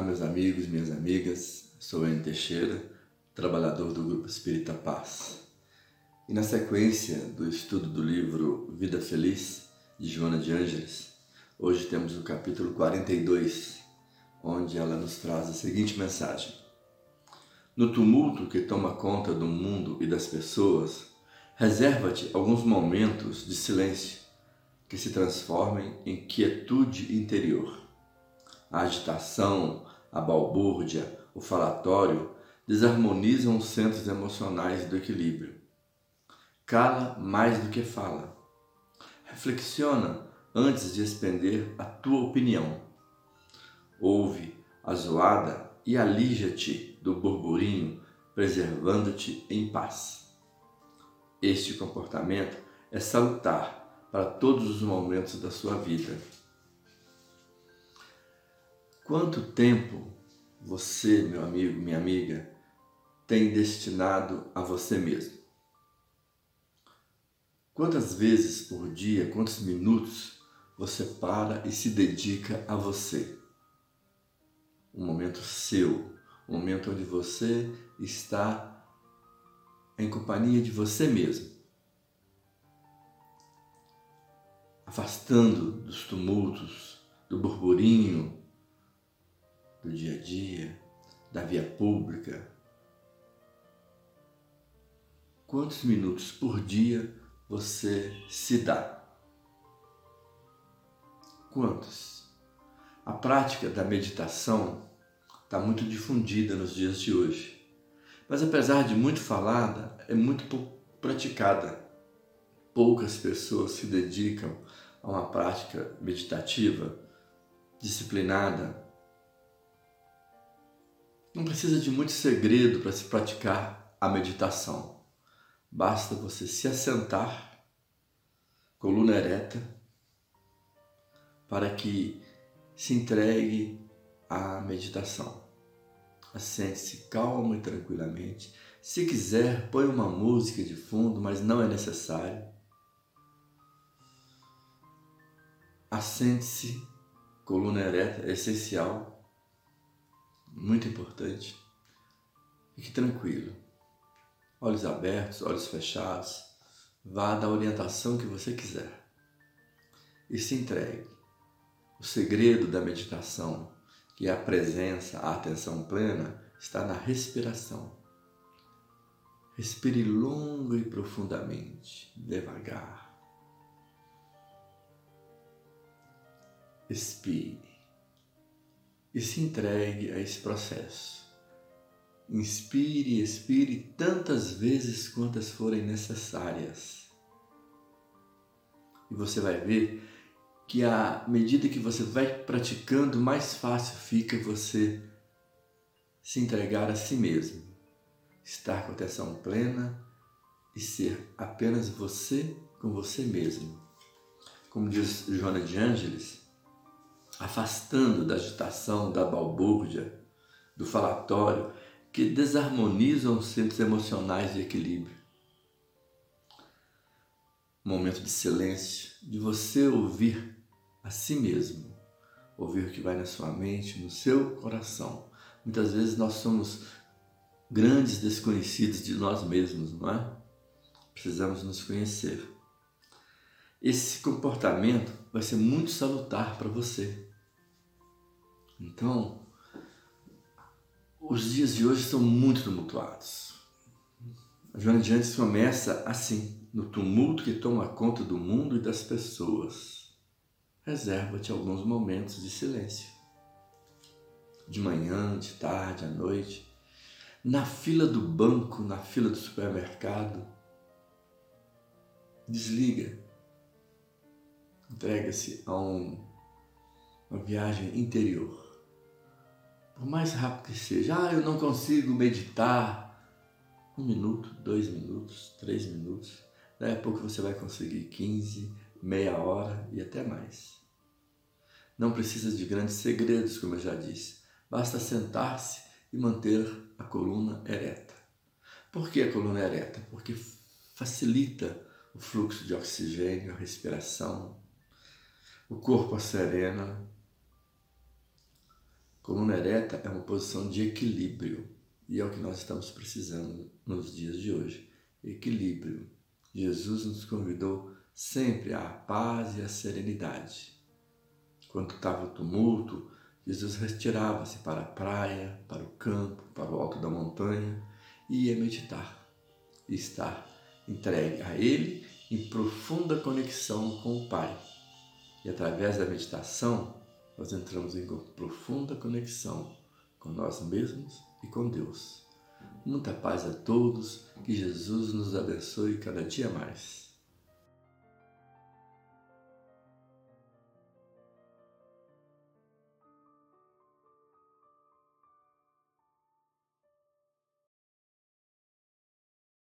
Olá, meus amigos, minhas amigas. Sou Enio Teixeira, trabalhador do Grupo Espírita Paz. E na sequência do estudo do livro Vida Feliz, de Joana de Ângeles, hoje temos o capítulo 42, onde ela nos traz a seguinte mensagem: No tumulto que toma conta do mundo e das pessoas, reserva-te alguns momentos de silêncio que se transformem em quietude interior a agitação, a balbúrdia, o falatório desarmonizam os centros emocionais do equilíbrio. Cala mais do que fala. Reflexiona antes de expender a tua opinião. Ouve a zoada e alija-te do burburinho, preservando-te em paz. Este comportamento é salutar para todos os momentos da sua vida. Quanto tempo você, meu amigo, minha amiga, tem destinado a você mesmo? Quantas vezes por dia, quantos minutos você para e se dedica a você? Um momento seu, um momento onde você está em companhia de você mesmo. Afastando dos tumultos, do burburinho, do dia a dia, da via pública. Quantos minutos por dia você se dá? Quantos? A prática da meditação está muito difundida nos dias de hoje, mas apesar de muito falada, é muito pouco praticada. Poucas pessoas se dedicam a uma prática meditativa disciplinada, não precisa de muito segredo para se praticar a meditação. Basta você se assentar, coluna ereta, para que se entregue à meditação. Assente-se calmo e tranquilamente. Se quiser, põe uma música de fundo, mas não é necessário. Assente-se, coluna ereta, é essencial muito importante. Fique tranquilo. Olhos abertos, olhos fechados. Vá da orientação que você quiser. E se entregue. O segredo da meditação, que é a presença, a atenção plena, está na respiração. Respire longo e profundamente, devagar. Expire e se entregue a esse processo. Inspire e expire tantas vezes quantas forem necessárias. E você vai ver que à medida que você vai praticando, mais fácil fica você se entregar a si mesmo, estar com atenção plena e ser apenas você com você mesmo. Como diz Joana de Ângeles, afastando da agitação, da balbúrdia, do falatório, que desarmonizam os centros emocionais de equilíbrio. Momento de silêncio, de você ouvir a si mesmo, ouvir o que vai na sua mente, no seu coração. Muitas vezes nós somos grandes desconhecidos de nós mesmos, não é? Precisamos nos conhecer. Esse comportamento vai ser muito salutar para você. Então, os dias de hoje são muito tumultuados. A Joana de Antes começa assim, no tumulto que toma conta do mundo e das pessoas. Reserva-te alguns momentos de silêncio. De manhã, de tarde, à noite, na fila do banco, na fila do supermercado. Desliga. Entrega-se a um, uma viagem interior por mais rápido que seja, ah, eu não consigo meditar. Um minuto, dois minutos, três minutos. Daí a pouco você vai conseguir 15, meia hora e até mais. Não precisa de grandes segredos, como eu já disse. Basta sentar-se e manter a coluna ereta. Por que a coluna ereta? Porque facilita o fluxo de oxigênio, a respiração, o corpo serena, coluna ereta é uma posição de equilíbrio e é o que nós estamos precisando nos dias de hoje. Equilíbrio. Jesus nos convidou sempre à paz e à serenidade. Quando estava o tumulto, Jesus retirava-se para a praia, para o campo, para o alto da montanha e ia meditar e estar entregue a Ele em profunda conexão com o Pai. E através da meditação, nós entramos em profunda conexão com nós mesmos e com Deus. Muita paz a todos, que Jesus nos abençoe cada dia mais.